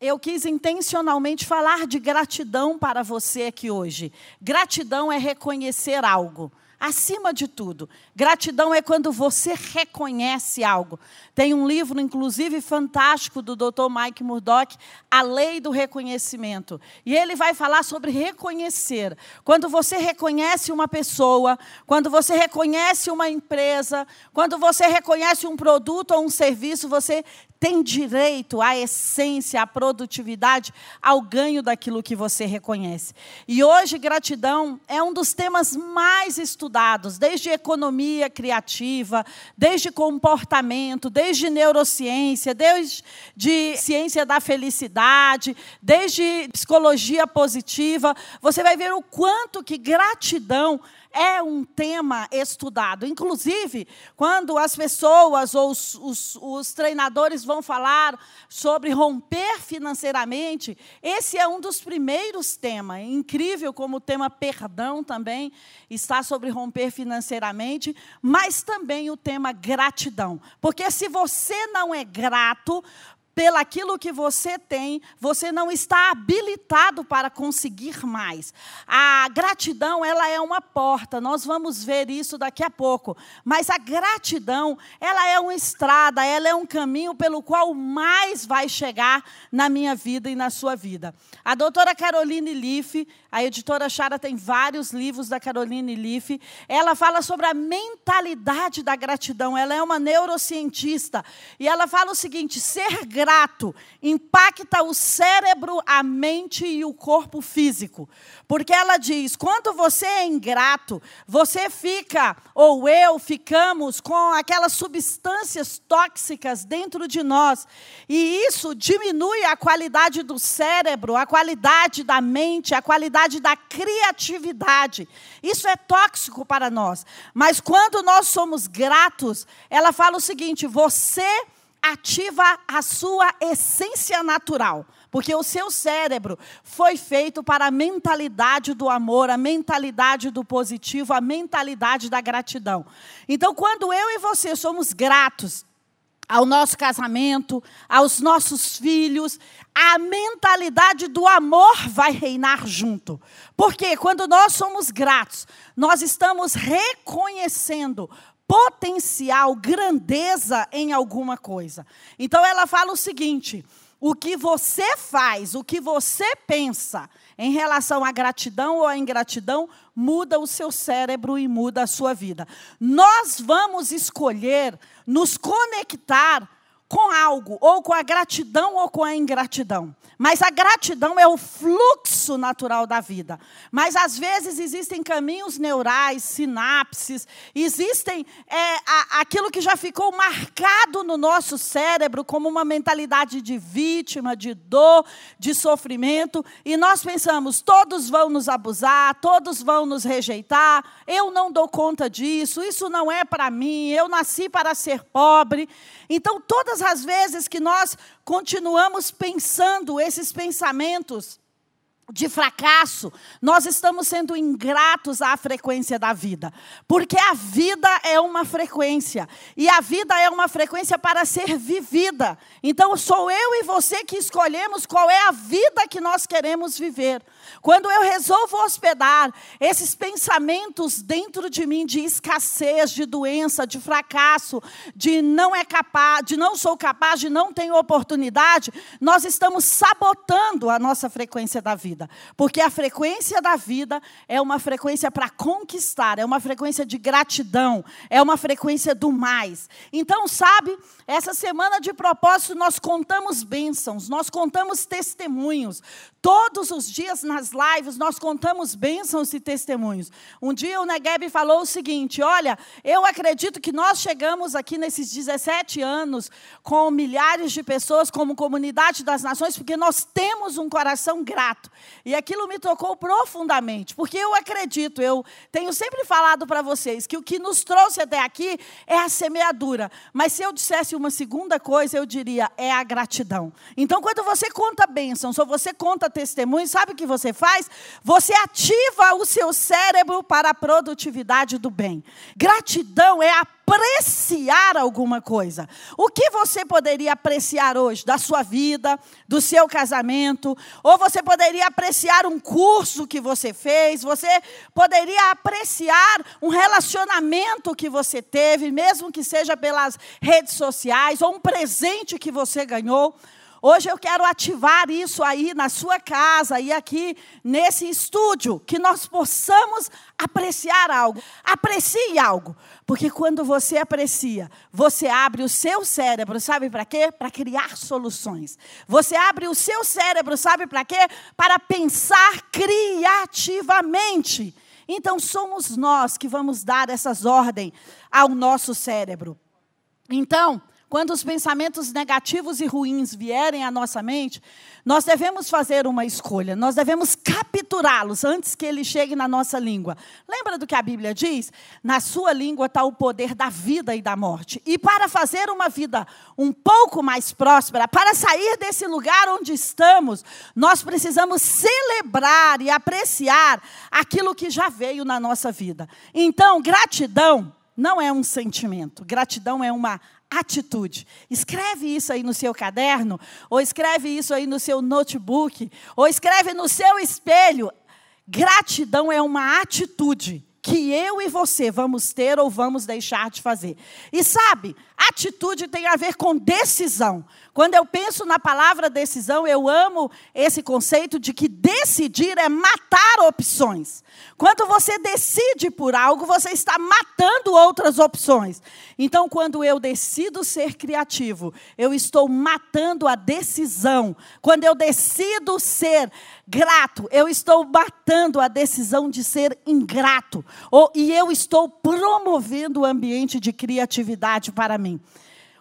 eu quis intencionalmente falar de gratidão para você aqui hoje. Gratidão é reconhecer algo. Acima de tudo, gratidão é quando você reconhece algo. Tem um livro, inclusive, fantástico do Dr. Mike Murdock, A Lei do Reconhecimento. E ele vai falar sobre reconhecer. Quando você reconhece uma pessoa, quando você reconhece uma empresa, quando você reconhece um produto ou um serviço, você tem direito à essência, à produtividade, ao ganho daquilo que você reconhece. E hoje, gratidão é um dos temas mais estudados, desde economia criativa, desde comportamento, desde neurociência, desde ciência da felicidade, desde psicologia positiva. Você vai ver o quanto que gratidão é um tema estudado. Inclusive, quando as pessoas ou os, os, os, treinadores vão falar sobre romper financeiramente, esse é um dos primeiros temas. É incrível como o tema perdão também está sobre romper financeiramente, mas também o tema gratidão. Porque se você não é grato, pelaquilo que você tem, você não está habilitado para conseguir mais. A gratidão, ela é uma porta, nós vamos ver isso daqui a pouco. Mas a gratidão, ela é uma estrada, ela é um caminho pelo qual mais vai chegar na minha vida e na sua vida. A doutora Caroline Leaf, a editora Chara tem vários livros da Caroline Leaf, ela fala sobre a mentalidade da gratidão. Ela é uma neurocientista e ela fala o seguinte: ser grato impacta o cérebro, a mente e o corpo físico. Porque ela diz: quando você é ingrato, você fica, ou eu ficamos, com aquelas substâncias tóxicas dentro de nós. E isso diminui a qualidade do cérebro, a qualidade da mente, a qualidade da criatividade. Isso é tóxico para nós. Mas quando nós somos gratos, ela fala o seguinte: você ativa a sua essência natural. Porque o seu cérebro foi feito para a mentalidade do amor, a mentalidade do positivo, a mentalidade da gratidão. Então, quando eu e você somos gratos ao nosso casamento, aos nossos filhos, a mentalidade do amor vai reinar junto. Porque quando nós somos gratos, nós estamos reconhecendo potencial, grandeza em alguma coisa. Então ela fala o seguinte: o que você faz, o que você pensa em relação à gratidão ou à ingratidão, muda o seu cérebro e muda a sua vida. Nós vamos escolher nos conectar com algo, ou com a gratidão ou com a ingratidão. Mas a gratidão é o fluxo natural da vida. Mas às vezes existem caminhos neurais, sinapses, existem é, a, aquilo que já ficou marcado no nosso cérebro como uma mentalidade de vítima, de dor, de sofrimento, e nós pensamos: todos vão nos abusar, todos vão nos rejeitar, eu não dou conta disso, isso não é para mim, eu nasci para ser pobre. Então, todas as vezes que nós continuamos pensando esses pensamentos de fracasso, nós estamos sendo ingratos à frequência da vida. Porque a vida é uma frequência. E a vida é uma frequência para ser vivida. Então, sou eu e você que escolhemos qual é a vida que nós queremos viver. Quando eu resolvo hospedar esses pensamentos dentro de mim de escassez, de doença, de fracasso, de não é capaz, de não sou capaz, de não tenho oportunidade, nós estamos sabotando a nossa frequência da vida. Porque a frequência da vida é uma frequência para conquistar, é uma frequência de gratidão, é uma frequência do mais. Então, sabe, essa semana de propósito nós contamos bênçãos, nós contamos testemunhos. Todos os dias nas lives nós contamos bênçãos e testemunhos. Um dia o Negueb falou o seguinte: Olha, eu acredito que nós chegamos aqui nesses 17 anos com milhares de pessoas como comunidade das nações, porque nós temos um coração grato. E aquilo me tocou profundamente, porque eu acredito, eu tenho sempre falado para vocês que o que nos trouxe até aqui é a semeadura. Mas se eu dissesse uma segunda coisa, eu diria: é a gratidão. Então, quando você conta bênçãos ou você conta testemunho, sabe o que você faz? Você ativa o seu cérebro para a produtividade do bem. Gratidão é apreciar alguma coisa. O que você poderia apreciar hoje da sua vida, do seu casamento? Ou você poderia apreciar um curso que você fez? Você poderia apreciar um relacionamento que você teve, mesmo que seja pelas redes sociais, ou um presente que você ganhou? Hoje eu quero ativar isso aí na sua casa e aqui nesse estúdio, que nós possamos apreciar algo. Aprecie algo, porque quando você aprecia, você abre o seu cérebro, sabe para quê? Para criar soluções. Você abre o seu cérebro, sabe para quê? Para pensar criativamente. Então somos nós que vamos dar essas ordens ao nosso cérebro. Então, quando os pensamentos negativos e ruins vierem à nossa mente, nós devemos fazer uma escolha, nós devemos capturá-los antes que eles cheguem na nossa língua. Lembra do que a Bíblia diz? Na sua língua está o poder da vida e da morte. E para fazer uma vida um pouco mais próspera, para sair desse lugar onde estamos, nós precisamos celebrar e apreciar aquilo que já veio na nossa vida. Então, gratidão não é um sentimento, gratidão é uma atitude. Escreve isso aí no seu caderno, ou escreve isso aí no seu notebook, ou escreve no seu espelho. Gratidão é uma atitude que eu e você vamos ter ou vamos deixar de fazer. E sabe, atitude tem a ver com decisão. Quando eu penso na palavra decisão, eu amo esse conceito de que decidir é matar opções. Quando você decide por algo, você está matando outras opções. Então, quando eu decido ser criativo, eu estou matando a decisão. Quando eu decido ser grato, eu estou matando a decisão de ser ingrato. Ou, e eu estou promovendo o ambiente de criatividade para mim.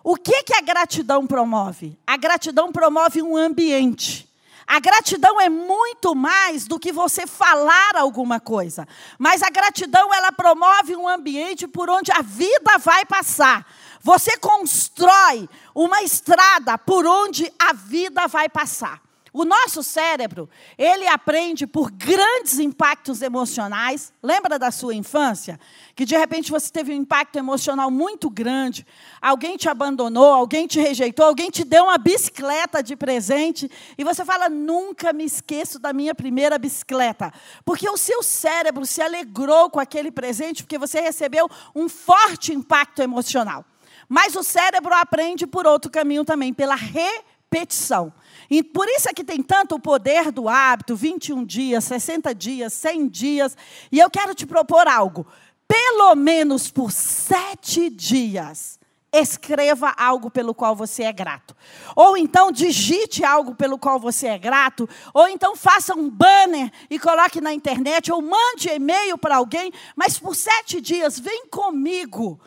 O que, que a gratidão promove? A gratidão promove um ambiente. A gratidão é muito mais do que você falar alguma coisa. Mas a gratidão, ela promove um ambiente por onde a vida vai passar. Você constrói uma estrada por onde a vida vai passar. O nosso cérebro, ele aprende por grandes impactos emocionais. Lembra da sua infância? Que de repente você teve um impacto emocional muito grande. Alguém te abandonou, alguém te rejeitou, alguém te deu uma bicicleta de presente. E você fala: nunca me esqueço da minha primeira bicicleta. Porque o seu cérebro se alegrou com aquele presente, porque você recebeu um forte impacto emocional. Mas o cérebro aprende por outro caminho também, pela repetição. E por isso é que tem tanto o poder do hábito, 21 dias, 60 dias, 100 dias. E eu quero te propor algo. Pelo menos por sete dias, escreva algo pelo qual você é grato. Ou então digite algo pelo qual você é grato. Ou então faça um banner e coloque na internet. Ou mande e-mail para alguém. Mas por sete dias, vem comigo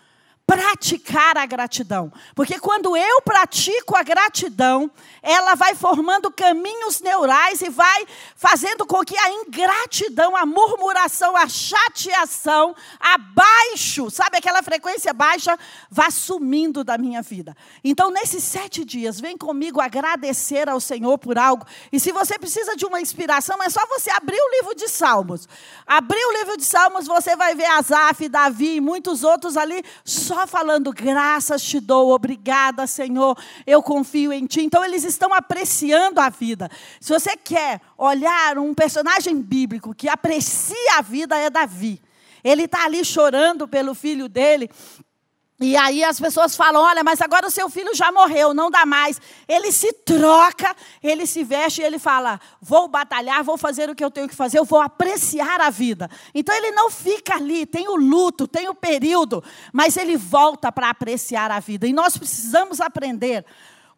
praticar a gratidão. Porque quando eu pratico a gratidão, ela vai formando caminhos neurais e vai fazendo com que a ingratidão, a murmuração, a chateação abaixo, sabe aquela frequência baixa, vá sumindo da minha vida. Então, nesses sete dias, vem comigo agradecer ao Senhor por algo. E se você precisa de uma inspiração, é só você abrir o livro de Salmos. Abrir o livro de Salmos, você vai ver Asaf, Davi e muitos outros ali só só falando graças te dou, obrigada, Senhor, eu confio em ti. Então eles estão apreciando a vida. Se você quer olhar um personagem bíblico que aprecia a vida, é Davi. Ele está ali chorando pelo filho dele, e aí as pessoas falam: olha, mas agora o seu filho já morreu, não dá mais. Ele se troca, ele se veste e ele fala: vou batalhar, vou fazer o que eu tenho que fazer, eu vou apreciar a vida. Então ele não fica ali, tem o luto, tem o período, mas ele volta para apreciar a vida. E nós precisamos aprender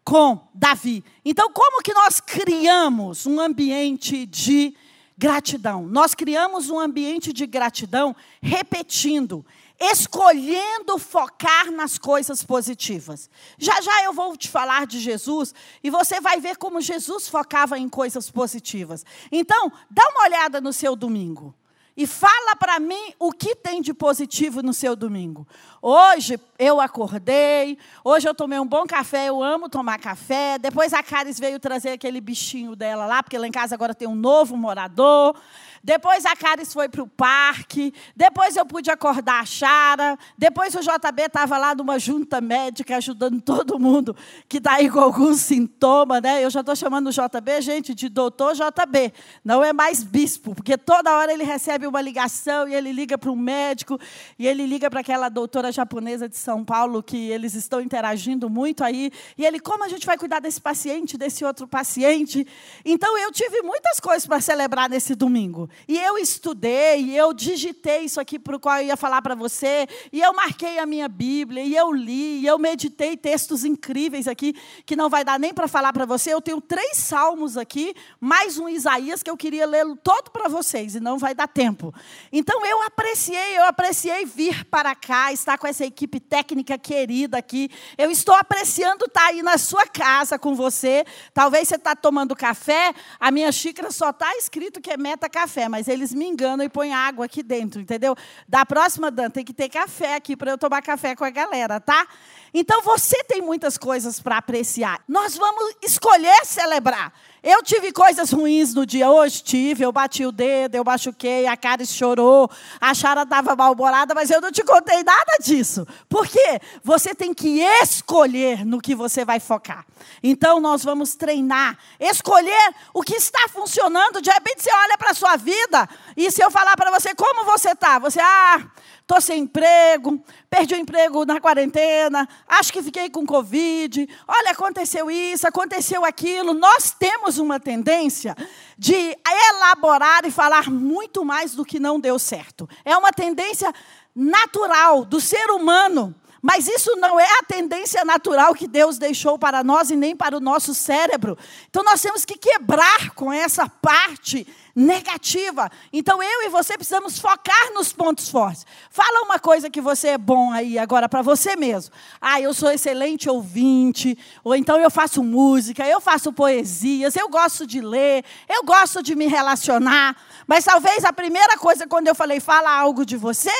com Davi. Então, como que nós criamos um ambiente de gratidão? Nós criamos um ambiente de gratidão repetindo escolhendo focar nas coisas positivas. Já já eu vou te falar de Jesus e você vai ver como Jesus focava em coisas positivas. Então, dá uma olhada no seu domingo. e fala para mim o que tem de positivo no seu domingo. Hoje eu acordei, hoje eu tomei um bom café, eu amo tomar café. Depois a Caris veio trazer aquele bichinho dela lá, porque lá em casa agora tem um novo morador. Depois a Caris foi para o parque. Depois eu pude acordar a Chara. Depois o JB estava lá numa junta médica ajudando todo mundo que está aí com algum sintoma. Né? Eu já estou chamando o JB, gente, de doutor JB. Não é mais bispo, porque toda hora ele recebe uma ligação e ele liga para um médico e ele liga para aquela doutora japonesa de São Paulo que eles estão interagindo muito aí. E ele, como a gente vai cuidar desse paciente, desse outro paciente? Então eu tive muitas coisas para celebrar nesse domingo. E eu estudei, e eu digitei isso aqui para o qual eu ia falar para você, e eu marquei a minha Bíblia, e eu li, e eu meditei textos incríveis aqui, que não vai dar nem para falar para você. Eu tenho três salmos aqui, mais um Isaías, que eu queria lê-lo todo para vocês, e não vai dar tempo. Então eu apreciei, eu apreciei vir para cá, estar com essa equipe técnica querida aqui. Eu estou apreciando estar aí na sua casa com você. Talvez você está tomando café, a minha xícara só está escrito que é meta café café, mas eles me enganam e põem água aqui dentro, entendeu? Da próxima, Dan, tem que ter café aqui para eu tomar café com a galera, tá? Então você tem muitas coisas para apreciar. Nós vamos escolher celebrar. Eu tive coisas ruins no dia hoje, tive. Eu bati o dedo, eu machuquei, a cara chorou, a Chara estava mal-humorada, mas eu não te contei nada disso. Por quê? Você tem que escolher no que você vai focar. Então nós vamos treinar, escolher o que está funcionando. De repente você olha para a sua vida e se eu falar para você como você está, você, ah, estou sem emprego, perdi o emprego na quarentena, acho que fiquei com Covid, olha, aconteceu isso, aconteceu aquilo. Nós temos uma tendência de elaborar e falar muito mais do que não deu certo. É uma tendência natural do ser humano. Mas isso não é a tendência natural que Deus deixou para nós e nem para o nosso cérebro. Então nós temos que quebrar com essa parte negativa. Então eu e você precisamos focar nos pontos fortes. Fala uma coisa que você é bom aí agora para você mesmo. Ah, eu sou excelente ouvinte, ou então eu faço música, eu faço poesias, eu gosto de ler, eu gosto de me relacionar. Mas talvez a primeira coisa quando eu falei fala algo de você,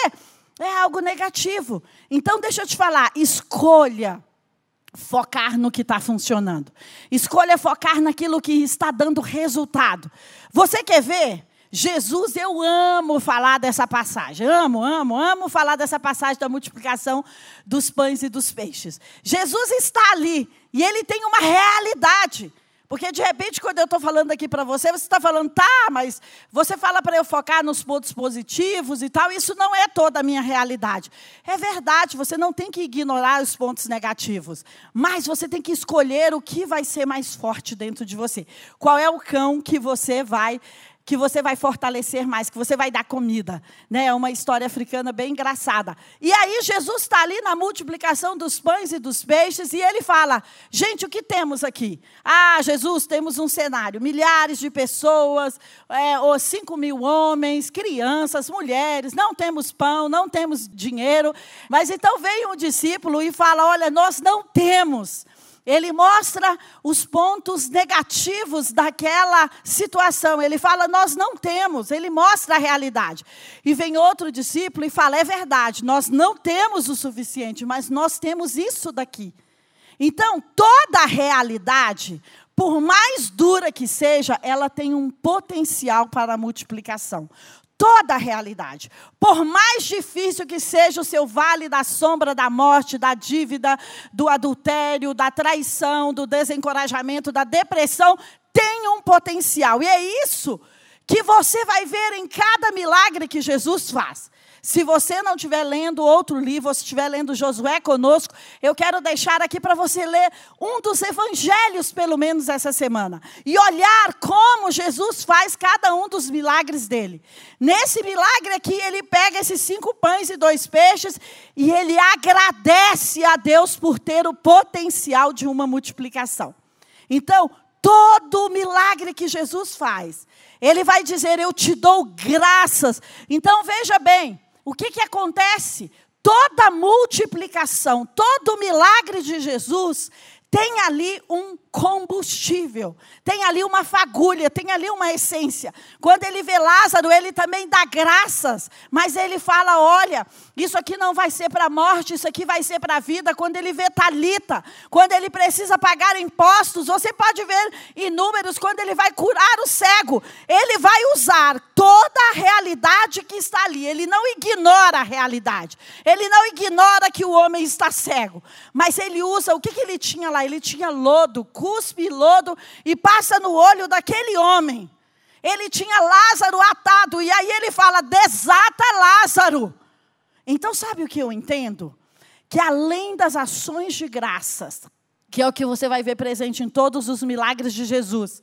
é algo negativo. Então, deixa eu te falar: escolha focar no que está funcionando. Escolha focar naquilo que está dando resultado. Você quer ver? Jesus, eu amo falar dessa passagem. Amo, amo, amo falar dessa passagem da multiplicação dos pães e dos peixes. Jesus está ali e ele tem uma realidade. Porque de repente, quando eu estou falando aqui para você, você está falando, tá, mas você fala para eu focar nos pontos positivos e tal. Isso não é toda a minha realidade. É verdade, você não tem que ignorar os pontos negativos. Mas você tem que escolher o que vai ser mais forte dentro de você. Qual é o cão que você vai que você vai fortalecer mais, que você vai dar comida. Né? É uma história africana bem engraçada. E aí Jesus está ali na multiplicação dos pães e dos peixes e ele fala: gente, o que temos aqui? Ah, Jesus, temos um cenário: milhares de pessoas, é, ou cinco mil homens, crianças, mulheres, não temos pão, não temos dinheiro. Mas então veio um discípulo e fala: olha, nós não temos. Ele mostra os pontos negativos daquela situação. Ele fala: Nós não temos. Ele mostra a realidade. E vem outro discípulo e fala: É verdade, nós não temos o suficiente, mas nós temos isso daqui. Então, toda realidade, por mais dura que seja, ela tem um potencial para multiplicação toda a realidade. Por mais difícil que seja o seu vale da sombra da morte, da dívida, do adultério, da traição, do desencorajamento, da depressão, tem um potencial. E é isso que você vai ver em cada milagre que Jesus faz. Se você não estiver lendo outro livro, ou se estiver lendo Josué conosco, eu quero deixar aqui para você ler um dos evangelhos, pelo menos essa semana, e olhar como Jesus faz cada um dos milagres dele. Nesse milagre aqui, ele pega esses cinco pães e dois peixes e ele agradece a Deus por ter o potencial de uma multiplicação. Então, todo milagre que Jesus faz, ele vai dizer: Eu te dou graças. Então, veja bem o que, que acontece? Toda multiplicação, todo milagre de Jesus tem ali um combustível, tem ali uma fagulha, tem ali uma essência. Quando ele vê Lázaro, ele também dá graças, mas ele fala: olha, isso aqui não vai ser para a morte, isso aqui vai ser para a vida. Quando ele vê Talita, quando ele precisa pagar impostos, você pode ver inúmeros quando ele vai curar o cego, ele vai usar toda a realidade que está ali. Ele não ignora a realidade. Ele não ignora que o homem está cego, mas ele usa o que, que ele tinha lá? Ele tinha lodo, cuspe lodo e passa no olho daquele homem. Ele tinha Lázaro atado, e aí ele fala: desata Lázaro. Então, sabe o que eu entendo? Que além das ações de graças, que é o que você vai ver presente em todos os milagres de Jesus,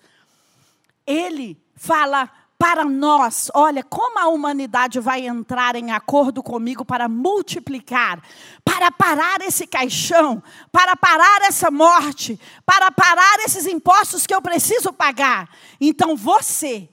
ele fala para nós, olha, como a humanidade vai entrar em acordo comigo para multiplicar, para parar esse caixão, para parar essa morte, para parar esses impostos que eu preciso pagar. Então você,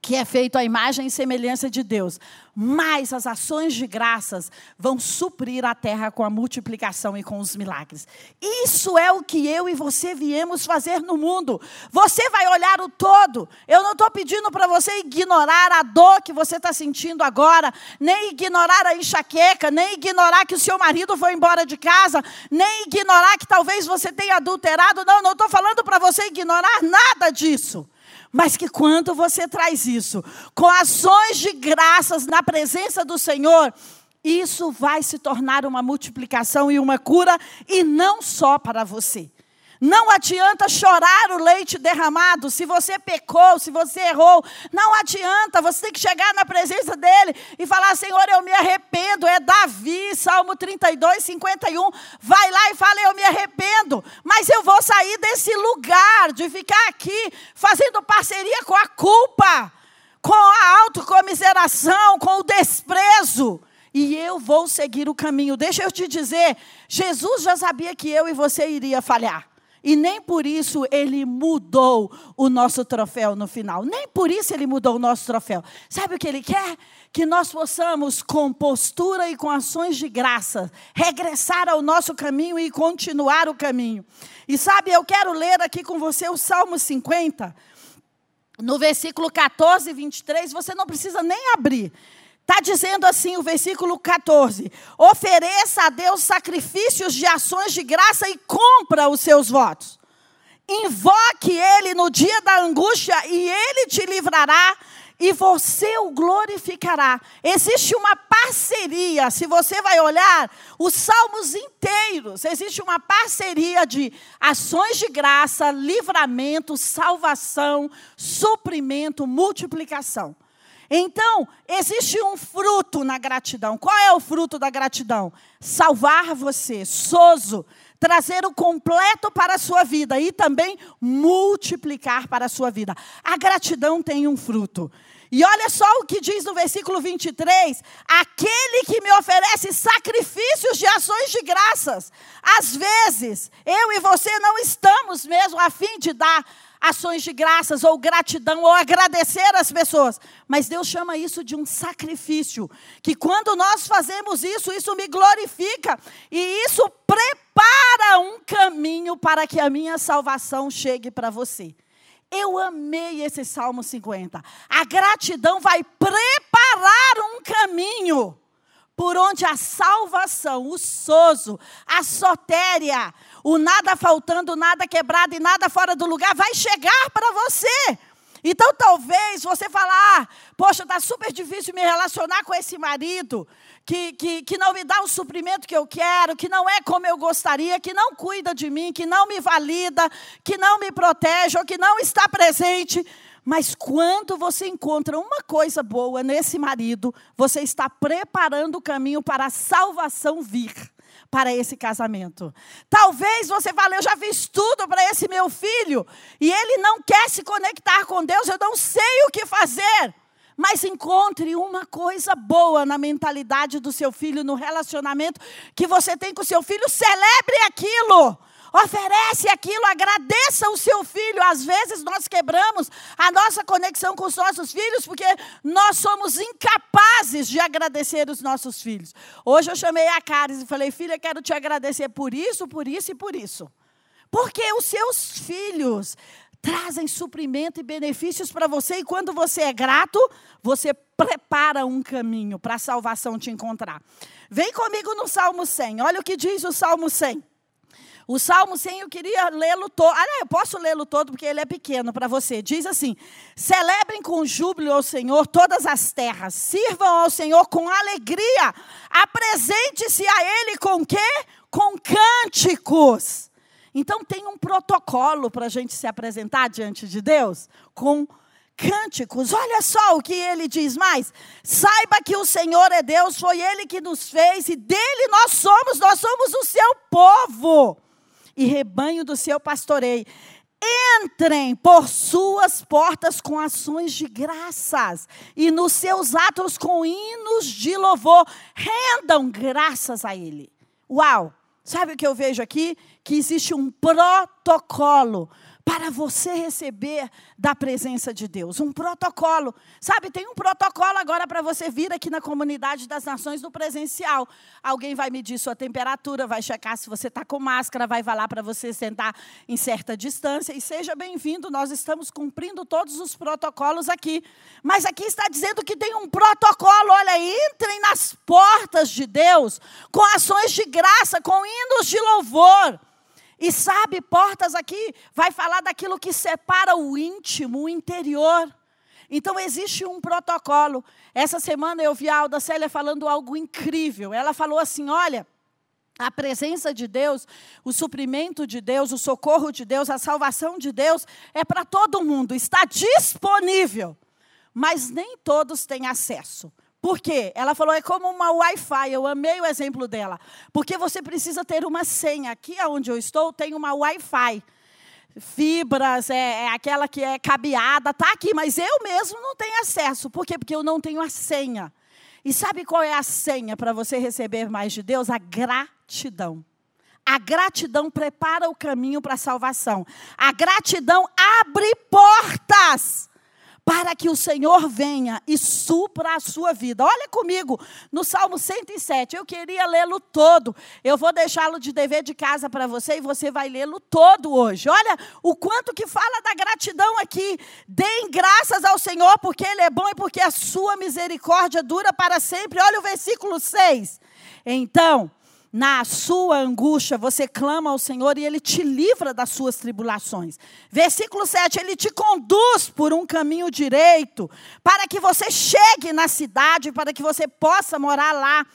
que é feito à imagem e semelhança de Deus, mas as ações de graças vão suprir a terra com a multiplicação e com os milagres. Isso é o que eu e você viemos fazer no mundo. Você vai olhar o todo. Eu não estou pedindo para você ignorar a dor que você está sentindo agora, nem ignorar a enxaqueca, nem ignorar que o seu marido foi embora de casa, nem ignorar que talvez você tenha adulterado. Não, não estou falando para você ignorar nada disso. Mas que quando você traz isso com ações de graças na presença do Senhor, isso vai se tornar uma multiplicação e uma cura, e não só para você. Não adianta chorar o leite derramado. Se você pecou, se você errou, não adianta. Você tem que chegar na presença dele e falar: Senhor, eu me arrependo. É Davi, Salmo 32, 51. Vai lá e fala: Eu me arrependo. Mas eu vou sair desse lugar de ficar aqui fazendo parceria com a culpa, com a autocomiseração, com o desprezo e eu vou seguir o caminho. Deixa eu te dizer, Jesus já sabia que eu e você iria falhar. E nem por isso ele mudou o nosso troféu no final. Nem por isso ele mudou o nosso troféu. Sabe o que ele quer? Que nós possamos, com postura e com ações de graça, regressar ao nosso caminho e continuar o caminho. E sabe, eu quero ler aqui com você o Salmo 50, no versículo 14 e 23. Você não precisa nem abrir. Está dizendo assim o versículo 14: ofereça a Deus sacrifícios de ações de graça e cumpra os seus votos. Invoque Ele no dia da angústia e Ele te livrará e você o glorificará. Existe uma parceria, se você vai olhar os salmos inteiros, existe uma parceria de ações de graça, livramento, salvação, suprimento, multiplicação. Então, existe um fruto na gratidão. Qual é o fruto da gratidão? Salvar você, sozo, trazer o completo para a sua vida e também multiplicar para a sua vida. A gratidão tem um fruto. E olha só o que diz no versículo 23: aquele que me oferece sacrifícios de ações de graças. Às vezes, eu e você não estamos mesmo a fim de dar ações de graças ou gratidão ou agradecer as pessoas. Mas Deus chama isso de um sacrifício. Que quando nós fazemos isso, isso me glorifica. E isso prepara um caminho para que a minha salvação chegue para você. Eu amei esse Salmo 50. A gratidão vai preparar um caminho por onde a salvação, o sozo, a sotéria, o nada faltando, nada quebrado e nada fora do lugar vai chegar para você. Então talvez você falar, ah, poxa, está super difícil me relacionar com esse marido, que, que, que não me dá o suprimento que eu quero, que não é como eu gostaria, que não cuida de mim, que não me valida, que não me protege ou que não está presente. Mas quando você encontra uma coisa boa nesse marido, você está preparando o caminho para a salvação vir para esse casamento. Talvez você fale, eu já fiz tudo para esse meu filho e ele não quer se conectar com Deus, eu não sei o que fazer. Mas encontre uma coisa boa na mentalidade do seu filho, no relacionamento que você tem com o seu filho, celebre aquilo. Oferece aquilo, agradeça o seu filho. Às vezes nós quebramos a nossa conexão com os nossos filhos porque nós somos incapazes de agradecer os nossos filhos. Hoje eu chamei a Caris e falei: Filha, quero te agradecer por isso, por isso e por isso. Porque os seus filhos trazem suprimento e benefícios para você, e quando você é grato, você prepara um caminho para a salvação te encontrar. Vem comigo no Salmo 100, olha o que diz o Salmo 100. O Salmo 100 eu queria lê-lo todo. Ah, eu posso lê-lo todo porque ele é pequeno para você. Diz assim: Celebrem com júbilo ao Senhor todas as terras. Sirvam ao Senhor com alegria. Apresente-se a Ele com quê? Com cânticos. Então tem um protocolo para a gente se apresentar diante de Deus com cânticos. Olha só o que ele diz mais. Saiba que o Senhor é Deus, foi Ele que nos fez e dele nós somos, nós somos o seu povo e rebanho do seu pastoreio. Entrem por suas portas com ações de graças e nos seus atos com hinos de louvor. Rendam graças a Ele. Uau! Sabe o que eu vejo aqui? Que existe um protocolo para você receber da presença de Deus. Um protocolo. Sabe, tem um protocolo agora para você vir aqui na comunidade das nações no presencial. Alguém vai medir sua temperatura, vai checar se você está com máscara, vai falar para você sentar em certa distância. E seja bem-vindo, nós estamos cumprindo todos os protocolos aqui. Mas aqui está dizendo que tem um protocolo. Olha, entrem nas portas de Deus com ações de graça, com hinos de louvor. E sabe, portas aqui vai falar daquilo que separa o íntimo, o interior. Então existe um protocolo. Essa semana eu vi a Alda Célia falando algo incrível. Ela falou assim: olha, a presença de Deus, o suprimento de Deus, o socorro de Deus, a salvação de Deus é para todo mundo, está disponível. Mas nem todos têm acesso. Por quê? Ela falou, é como uma Wi-Fi. Eu amei o exemplo dela. Porque você precisa ter uma senha. Aqui onde eu estou, tem uma Wi-Fi. Fibras, é, é aquela que é cabeada, está aqui, mas eu mesmo não tenho acesso. Por quê? Porque eu não tenho a senha. E sabe qual é a senha para você receber mais de Deus? A gratidão. A gratidão prepara o caminho para a salvação. A gratidão abre portas para que o Senhor venha e supra a sua vida. Olha comigo no Salmo 107. Eu queria lê-lo todo. Eu vou deixá-lo de dever de casa para você e você vai lê-lo todo hoje. Olha o quanto que fala da gratidão aqui. Deem graças ao Senhor porque ele é bom e porque a sua misericórdia dura para sempre. Olha o versículo 6. Então, na sua angústia, você clama ao Senhor e Ele te livra das suas tribulações. Versículo 7: Ele te conduz por um caminho direito, para que você chegue na cidade, para que você possa morar lá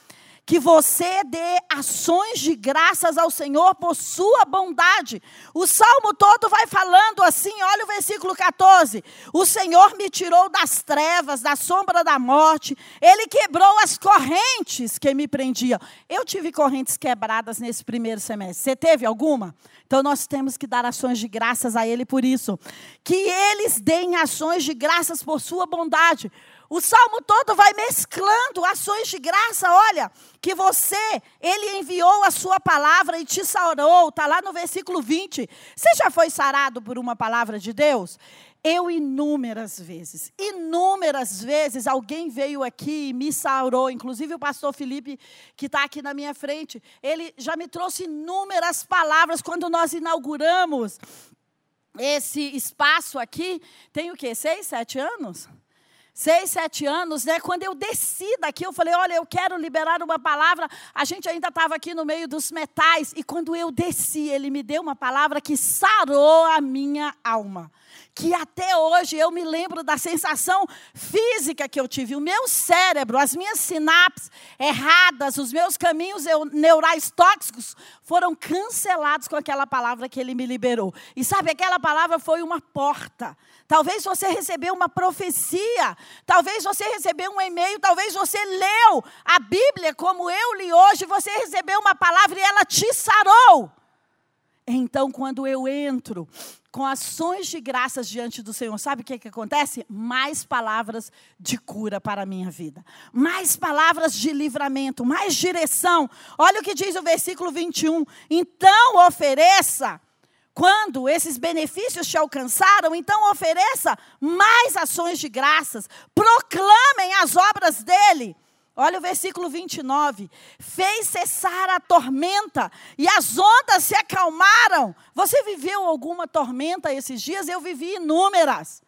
que você dê ações de graças ao Senhor por sua bondade. O salmo todo vai falando assim, olha o versículo 14: O Senhor me tirou das trevas, da sombra da morte, ele quebrou as correntes que me prendiam. Eu tive correntes quebradas nesse primeiro semestre. Você teve alguma? Então nós temos que dar ações de graças a ele por isso. Que eles deem ações de graças por sua bondade. O salmo todo vai mesclando ações de graça. Olha, que você, ele enviou a sua palavra e te sarou. Está lá no versículo 20. Você já foi sarado por uma palavra de Deus? Eu, inúmeras vezes, inúmeras vezes, alguém veio aqui e me sarou, inclusive o pastor Felipe, que está aqui na minha frente, ele já me trouxe inúmeras palavras quando nós inauguramos esse espaço aqui. Tem o quê? Seis, sete anos? Seis, sete anos, né? Quando eu desci daqui, eu falei: olha, eu quero liberar uma palavra. A gente ainda estava aqui no meio dos metais. E quando eu desci, ele me deu uma palavra que sarou a minha alma. Que até hoje eu me lembro da sensação física que eu tive. O meu cérebro, as minhas sinapses erradas, os meus caminhos neurais tóxicos foram cancelados com aquela palavra que ele me liberou. E sabe, aquela palavra foi uma porta Talvez você recebeu uma profecia, talvez você recebeu um e-mail, talvez você leu a Bíblia como eu li hoje, você recebeu uma palavra e ela te sarou. Então, quando eu entro com ações de graças diante do Senhor, sabe o que, que acontece? Mais palavras de cura para a minha vida, mais palavras de livramento, mais direção. Olha o que diz o versículo 21. Então, ofereça quando esses benefícios te alcançaram, então ofereça mais ações de graças, proclamem as obras dele Olha o versículo 29. Fez cessar a tormenta e as ondas se acalmaram. Você viveu alguma tormenta esses dias? Eu vivi inúmeras.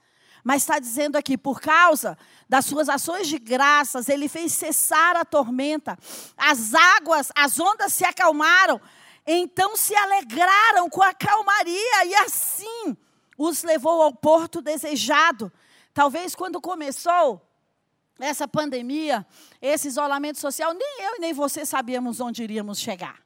Mas está dizendo aqui, por causa das suas ações de graças, ele fez cessar a tormenta. As águas, as ondas se acalmaram. Então se alegraram com a calmaria e assim os levou ao porto desejado. Talvez quando começou essa pandemia, esse isolamento social, nem eu e nem você sabíamos onde iríamos chegar.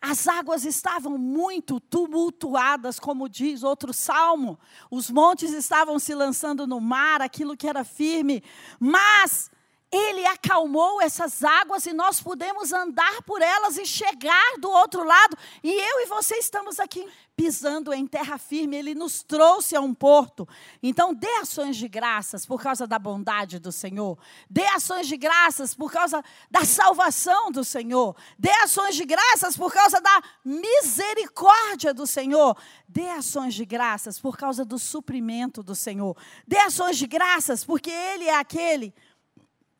As águas estavam muito tumultuadas, como diz outro salmo. Os montes estavam se lançando no mar, aquilo que era firme. Mas ele acalmou essas águas e nós pudemos andar por elas e chegar do outro lado. E eu e você estamos aqui pisando em terra firme. Ele nos trouxe a um porto. Então, dê ações de graças por causa da bondade do Senhor. Dê ações de graças por causa da salvação do Senhor. Dê ações de graças por causa da misericórdia do Senhor. Dê ações de graças por causa do suprimento do Senhor. Dê ações de graças porque Ele é aquele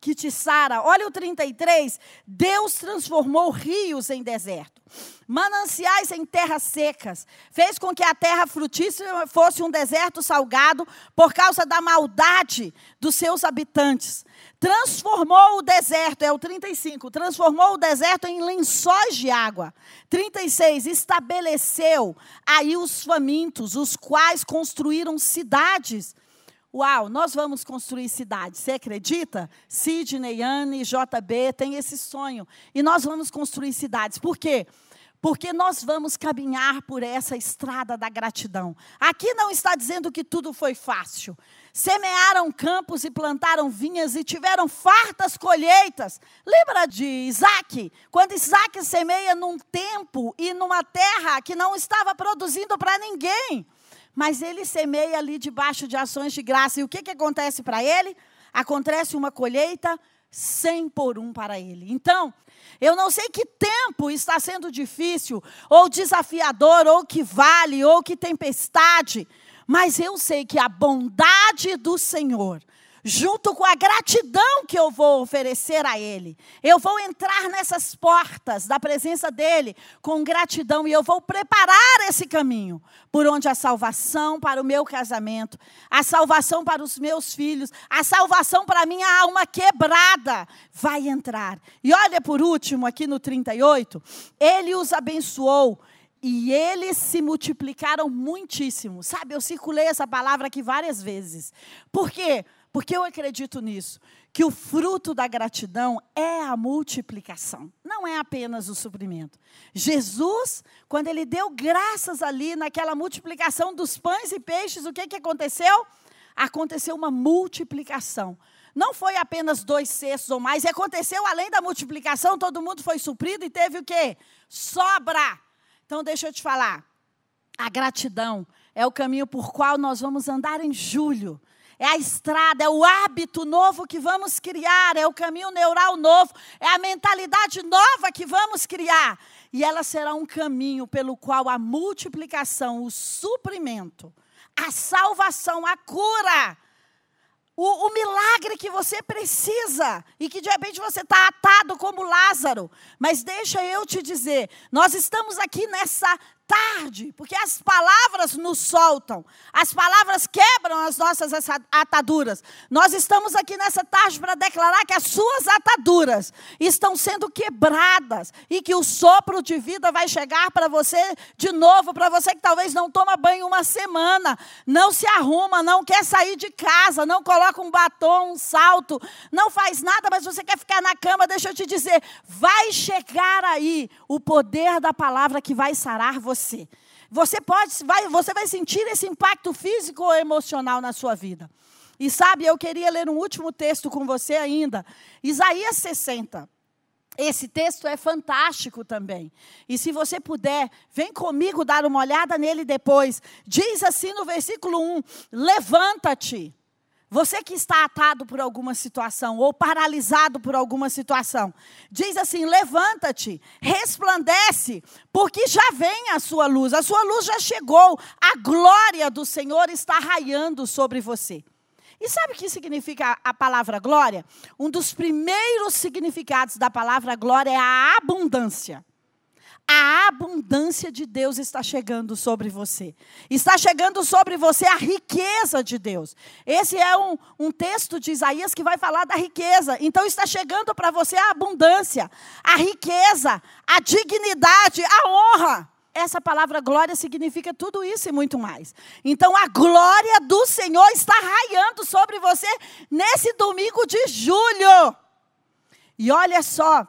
que te sara. Olha o 33. Deus transformou rios em deserto, mananciais em terras secas, fez com que a terra frutífera fosse um deserto salgado por causa da maldade dos seus habitantes. Transformou o deserto, é o 35, transformou o deserto em lençóis de água. 36, estabeleceu aí os famintos, os quais construíram cidades Uau, nós vamos construir cidades. Você acredita? Sidney, Anne, JB tem esse sonho. E nós vamos construir cidades. Por quê? Porque nós vamos caminhar por essa estrada da gratidão. Aqui não está dizendo que tudo foi fácil. Semearam campos e plantaram vinhas e tiveram fartas colheitas. Lembra de Isaac? Quando Isaac semeia num tempo e numa terra que não estava produzindo para ninguém. Mas ele semeia ali debaixo de ações de graça. E o que, que acontece para ele? Acontece uma colheita cem por um para ele. Então, eu não sei que tempo está sendo difícil, ou desafiador, ou que vale, ou que tempestade, mas eu sei que a bondade do Senhor junto com a gratidão que eu vou oferecer a Ele. Eu vou entrar nessas portas da presença dEle com gratidão e eu vou preparar esse caminho por onde a salvação para o meu casamento, a salvação para os meus filhos, a salvação para a minha alma quebrada vai entrar. E olha por último, aqui no 38, Ele os abençoou. E eles se multiplicaram muitíssimo. Sabe, eu circulei essa palavra aqui várias vezes. Por quê? Porque eu acredito nisso, que o fruto da gratidão é a multiplicação, não é apenas o suprimento. Jesus, quando ele deu graças ali naquela multiplicação dos pães e peixes, o que, que aconteceu? Aconteceu uma multiplicação. Não foi apenas dois cestos ou mais, e aconteceu além da multiplicação, todo mundo foi suprido e teve o quê? Sobra. Então deixa eu te falar. A gratidão é o caminho por qual nós vamos andar em julho é a estrada, é o hábito novo que vamos criar, é o caminho neural novo, é a mentalidade nova que vamos criar. E ela será um caminho pelo qual a multiplicação, o suprimento, a salvação, a cura, o, o, milagre que você precisa e que de repente você está atado como Lázaro. Mas deixa eu te dizer, nós estamos aqui nessa tarde, porque as palavras nos soltam, as palavras quebram as nossas ataduras. Nós estamos aqui nessa tarde para declarar que as suas ataduras estão sendo quebradas e que o sopro de vida vai chegar para você de novo, para você que talvez não toma banho uma semana, não se arruma, não quer sair de casa, não coloca um batom, um salto, não faz nada, mas você quer ficar na cama, deixa eu te dizer, vai chegar aí o poder da palavra que vai sarar você você. Pode, vai, você vai sentir esse impacto físico ou emocional na sua vida. E sabe, eu queria ler um último texto com você ainda, Isaías 60. Esse texto é fantástico também. E se você puder, vem comigo dar uma olhada nele depois. Diz assim no versículo 1: Levanta-te você que está atado por alguma situação ou paralisado por alguma situação, diz assim: levanta-te, resplandece, porque já vem a sua luz, a sua luz já chegou, a glória do Senhor está raiando sobre você. E sabe o que significa a palavra glória? Um dos primeiros significados da palavra glória é a abundância. A abundância de Deus está chegando sobre você. Está chegando sobre você a riqueza de Deus. Esse é um, um texto de Isaías que vai falar da riqueza. Então está chegando para você a abundância, a riqueza, a dignidade, a honra. Essa palavra glória significa tudo isso e muito mais. Então a glória do Senhor está raiando sobre você nesse domingo de julho. E olha só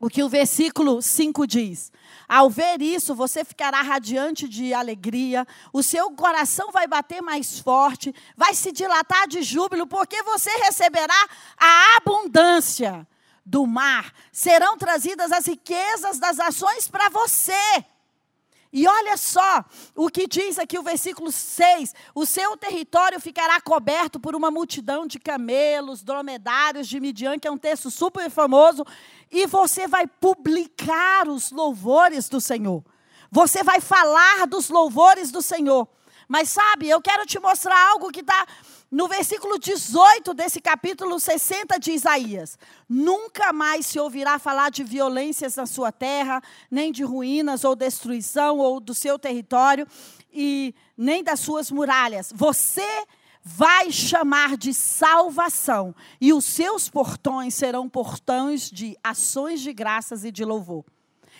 o que o versículo 5 diz. Ao ver isso, você ficará radiante de alegria, o seu coração vai bater mais forte, vai se dilatar de júbilo, porque você receberá a abundância do mar. Serão trazidas as riquezas das nações para você. E olha só o que diz aqui o versículo 6: o seu território ficará coberto por uma multidão de camelos, dromedários de Midian, que é um texto super famoso, e você vai publicar os louvores do Senhor. Você vai falar dos louvores do Senhor. Mas sabe, eu quero te mostrar algo que está no versículo 18 desse capítulo 60 de Isaías, nunca mais se ouvirá falar de violências na sua terra, nem de ruínas ou destruição ou do seu território e nem das suas muralhas. Você vai chamar de salvação e os seus portões serão portões de ações de graças e de louvor.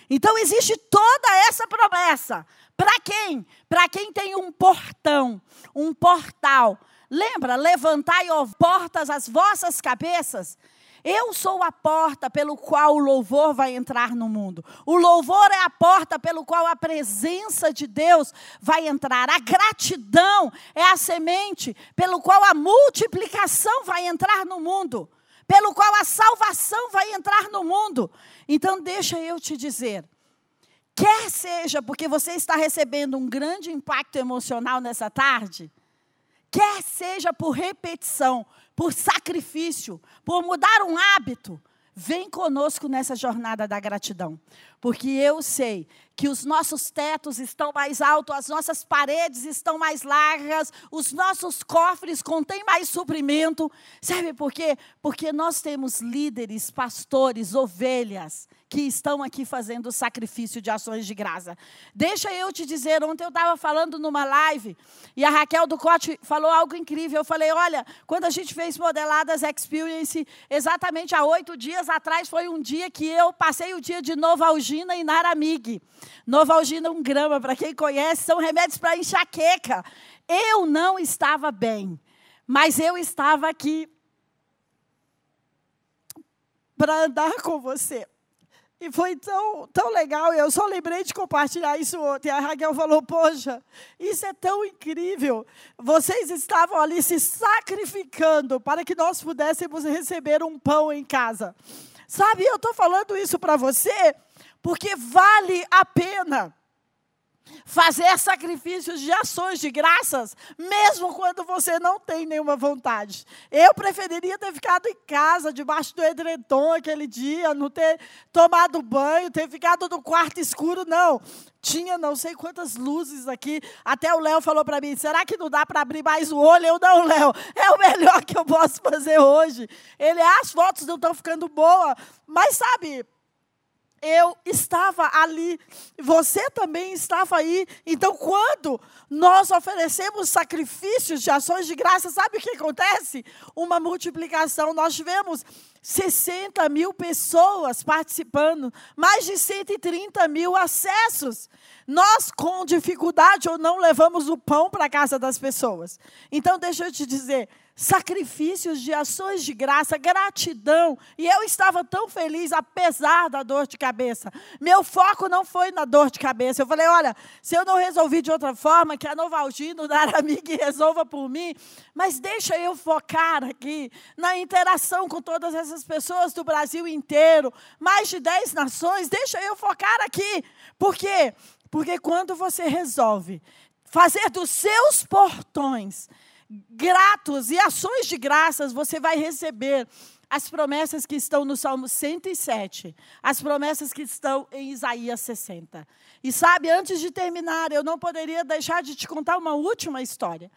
Então existe toda essa promessa. Para quem? Para quem tem um portão, um portal Lembra, levantai, ó portas, as vossas cabeças. Eu sou a porta pelo qual o louvor vai entrar no mundo. O louvor é a porta pelo qual a presença de Deus vai entrar. A gratidão é a semente pelo qual a multiplicação vai entrar no mundo. Pelo qual a salvação vai entrar no mundo. Então, deixa eu te dizer. Quer seja porque você está recebendo um grande impacto emocional nessa tarde, quer seja por repetição, por sacrifício, por mudar um hábito, vem conosco nessa jornada da gratidão. Porque eu sei que os nossos tetos estão mais altos, as nossas paredes estão mais largas, os nossos cofres contêm mais suprimento. Sabe por quê? Porque nós temos líderes, pastores, ovelhas que estão aqui fazendo sacrifício de ações de graça. Deixa eu te dizer, ontem eu estava falando numa live e a Raquel do Cote falou algo incrível. Eu falei, olha, quando a gente fez Modeladas Experience, exatamente há oito dias atrás, foi um dia que eu passei o dia de Novalgina e Naramig. Novalgina, um grama, para quem conhece, são remédios para enxaqueca. Eu não estava bem, mas eu estava aqui para andar com você. E foi tão, tão legal, eu só lembrei de compartilhar isso ontem. A Raquel falou: Poxa, isso é tão incrível. Vocês estavam ali se sacrificando para que nós pudéssemos receber um pão em casa. Sabe, eu estou falando isso para você porque vale a pena fazer sacrifícios de ações de graças, mesmo quando você não tem nenhuma vontade. Eu preferiria ter ficado em casa, debaixo do edredom aquele dia, não ter tomado banho, ter ficado no quarto escuro, não. Tinha não sei quantas luzes aqui. Até o Léo falou para mim: será que não dá para abrir mais o olho? Eu não, Léo. É o melhor que eu posso fazer hoje. Ele, as fotos não estão ficando boas. Mas sabe, eu estava ali, você também estava aí. Então, quando nós oferecemos sacrifícios de ações de graça, sabe o que acontece? Uma multiplicação. Nós tivemos 60 mil pessoas participando, mais de 130 mil acessos. Nós, com dificuldade ou não, levamos o pão para a casa das pessoas. Então, deixa eu te dizer sacrifícios de ações de graça, gratidão. E eu estava tão feliz, apesar da dor de cabeça. Meu foco não foi na dor de cabeça. Eu falei: olha, se eu não resolvi de outra forma, que a Novalgina, o Naramig resolva por mim, mas deixa eu focar aqui na interação com todas essas pessoas do Brasil inteiro, mais de 10 nações, deixa eu focar aqui. Por quê? Porque quando você resolve fazer dos seus portões gratos e ações de graças, você vai receber as promessas que estão no Salmo 107, as promessas que estão em Isaías 60. E sabe, antes de terminar, eu não poderia deixar de te contar uma última história.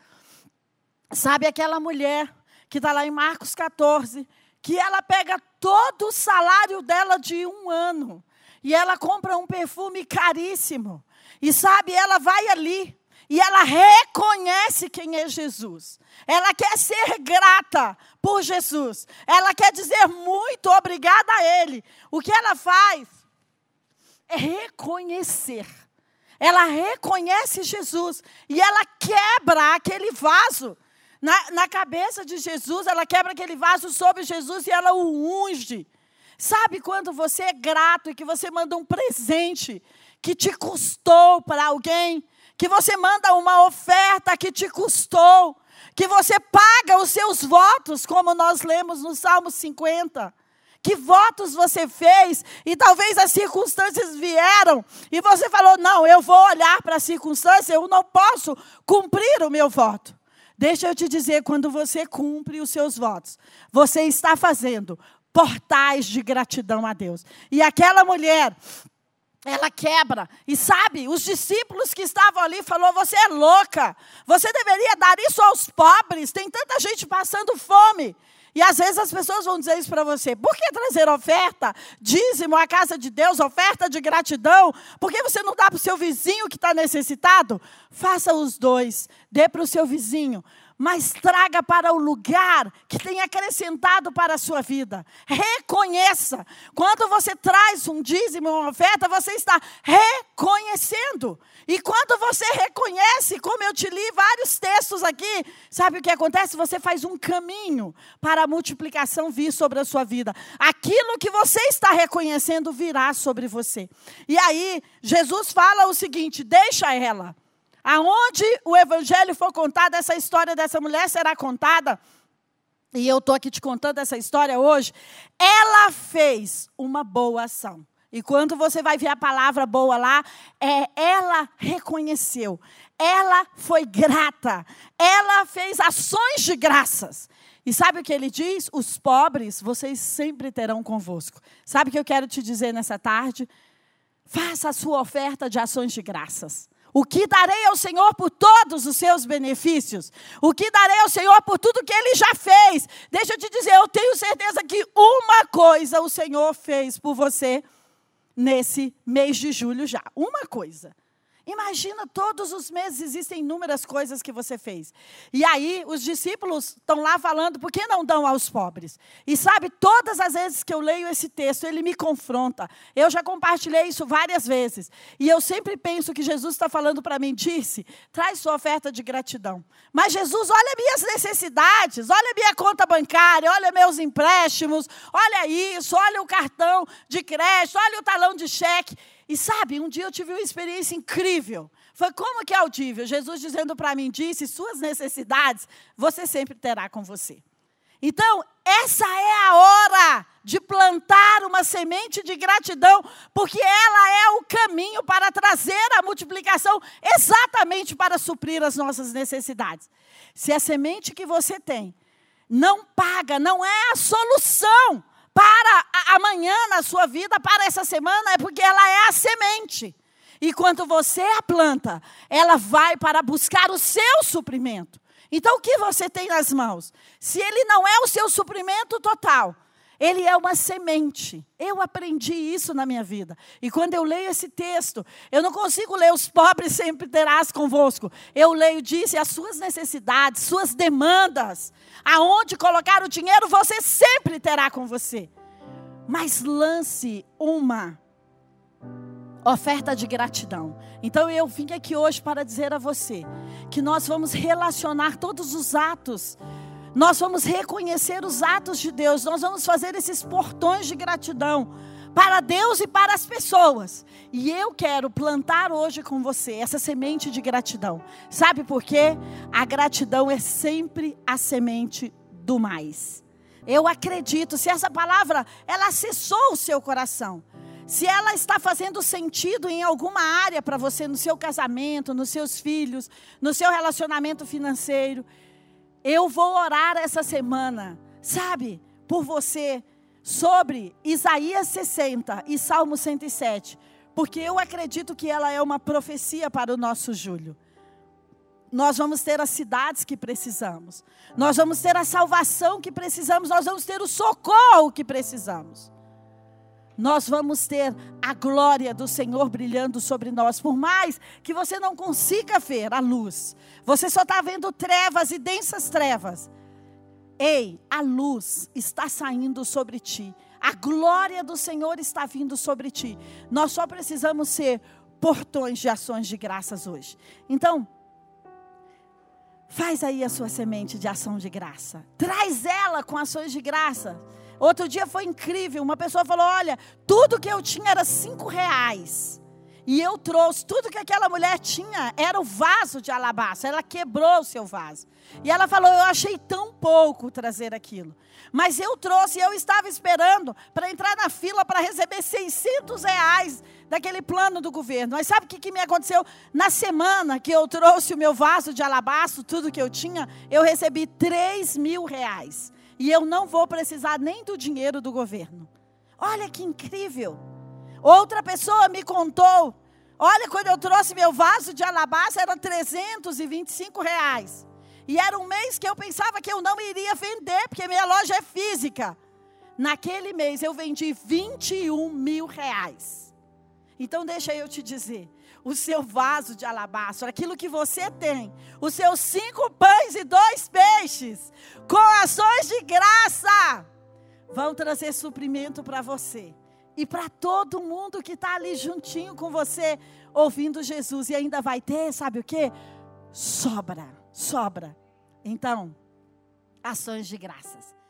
Sabe aquela mulher que está lá em Marcos 14, que ela pega todo o salário dela de um ano e ela compra um perfume caríssimo. E sabe, ela vai ali e ela reconhece quem é Jesus. Ela quer ser grata por Jesus. Ela quer dizer muito obrigada a Ele. O que ela faz é reconhecer. Ela reconhece Jesus e ela quebra aquele vaso. Na, na cabeça de Jesus, ela quebra aquele vaso sobre Jesus e ela o unge. Sabe quando você é grato e que você manda um presente que te custou para alguém? Que você manda uma oferta que te custou? Que você paga os seus votos, como nós lemos no Salmo 50? Que votos você fez e talvez as circunstâncias vieram e você falou: não, eu vou olhar para a circunstância, eu não posso cumprir o meu voto. Deixa eu te dizer, quando você cumpre os seus votos, você está fazendo portais de gratidão a Deus. E aquela mulher, ela quebra. E sabe, os discípulos que estavam ali falou: "Você é louca. Você deveria dar isso aos pobres. Tem tanta gente passando fome." E às vezes as pessoas vão dizer isso para você. Por que trazer oferta, dízimo à casa de Deus, oferta de gratidão? Por que você não dá para o seu vizinho que está necessitado? Faça os dois. Dê para o seu vizinho mas traga para o lugar que tem acrescentado para a sua vida. Reconheça. Quando você traz um dízimo, uma oferta, você está reconhecendo. E quando você reconhece, como eu te li vários textos aqui, sabe o que acontece? Você faz um caminho para a multiplicação vir sobre a sua vida. Aquilo que você está reconhecendo virá sobre você. E aí, Jesus fala o seguinte: deixa ela. Aonde o evangelho for contado, essa história dessa mulher será contada. E eu estou aqui te contando essa história hoje. Ela fez uma boa ação. E quando você vai ver a palavra boa lá, é ela reconheceu, ela foi grata, ela fez ações de graças. E sabe o que ele diz? Os pobres vocês sempre terão convosco. Sabe o que eu quero te dizer nessa tarde? Faça a sua oferta de ações de graças. O que darei ao Senhor por todos os seus benefícios? O que darei ao Senhor por tudo que ele já fez? Deixa eu te dizer, eu tenho certeza que uma coisa o Senhor fez por você nesse mês de julho já. Uma coisa. Imagina, todos os meses existem inúmeras coisas que você fez. E aí, os discípulos estão lá falando, por que não dão aos pobres? E sabe, todas as vezes que eu leio esse texto, ele me confronta. Eu já compartilhei isso várias vezes. E eu sempre penso que Jesus está falando para mim, disse, traz sua oferta de gratidão. Mas Jesus, olha minhas necessidades, olha minha conta bancária, olha meus empréstimos, olha isso, olha o cartão de crédito, olha o talão de cheque. E sabe, um dia eu tive uma experiência incrível. Foi como que audível? Jesus dizendo para mim, disse, suas necessidades você sempre terá com você. Então, essa é a hora de plantar uma semente de gratidão, porque ela é o caminho para trazer a multiplicação exatamente para suprir as nossas necessidades. Se a semente que você tem não paga, não é a solução para amanhã na sua vida, para essa semana, é porque ela é a semente. E quando você a planta, ela vai para buscar o seu suprimento. Então, o que você tem nas mãos? Se ele não é o seu suprimento total, ele é uma semente. Eu aprendi isso na minha vida. E quando eu leio esse texto, eu não consigo ler os pobres sempre terás convosco. Eu leio, disse, as suas necessidades, suas demandas. Aonde colocar o dinheiro, você sempre terá com você. Mas lance uma oferta de gratidão. Então eu vim aqui hoje para dizer a você que nós vamos relacionar todos os atos nós vamos reconhecer os atos de Deus, nós vamos fazer esses portões de gratidão para Deus e para as pessoas. E eu quero plantar hoje com você essa semente de gratidão. Sabe por quê? A gratidão é sempre a semente do mais. Eu acredito, se essa palavra ela acessou o seu coração, se ela está fazendo sentido em alguma área para você, no seu casamento, nos seus filhos, no seu relacionamento financeiro, eu vou orar essa semana, sabe, por você, sobre Isaías 60 e Salmo 107, porque eu acredito que ela é uma profecia para o nosso Júlio. nós vamos ter as cidades que precisamos, nós vamos ter a salvação que precisamos, nós vamos ter o socorro que precisamos. Nós vamos ter a glória do Senhor brilhando sobre nós, por mais que você não consiga ver a luz, você só está vendo trevas e densas trevas. Ei, a luz está saindo sobre ti, a glória do Senhor está vindo sobre ti. Nós só precisamos ser portões de ações de graças hoje. Então, Faz aí a sua semente de ação de graça. Traz ela com ações de graça. Outro dia foi incrível. Uma pessoa falou: Olha, tudo que eu tinha era cinco reais. E eu trouxe tudo que aquela mulher tinha era o vaso de alabastro. Ela quebrou o seu vaso. E ela falou: Eu achei tão pouco trazer aquilo. Mas eu trouxe, eu estava esperando para entrar na fila para receber 600 reais daquele plano do governo. Mas sabe o que, que me aconteceu? Na semana que eu trouxe o meu vaso de alabastro, tudo que eu tinha, eu recebi 3 mil reais. E eu não vou precisar nem do dinheiro do governo. Olha que incrível. Outra pessoa me contou. Olha, quando eu trouxe meu vaso de alabastro, era 325 reais. E era um mês que eu pensava que eu não iria vender, porque minha loja é física. Naquele mês eu vendi 21 mil reais. Então deixa eu te dizer, o seu vaso de alabastro, aquilo que você tem, os seus cinco pães e dois peixes, com ações de graça, vão trazer suprimento para você e para todo mundo que está ali juntinho com você, ouvindo Jesus. E ainda vai ter, sabe o que? Sobra, sobra. Então, ações de graças.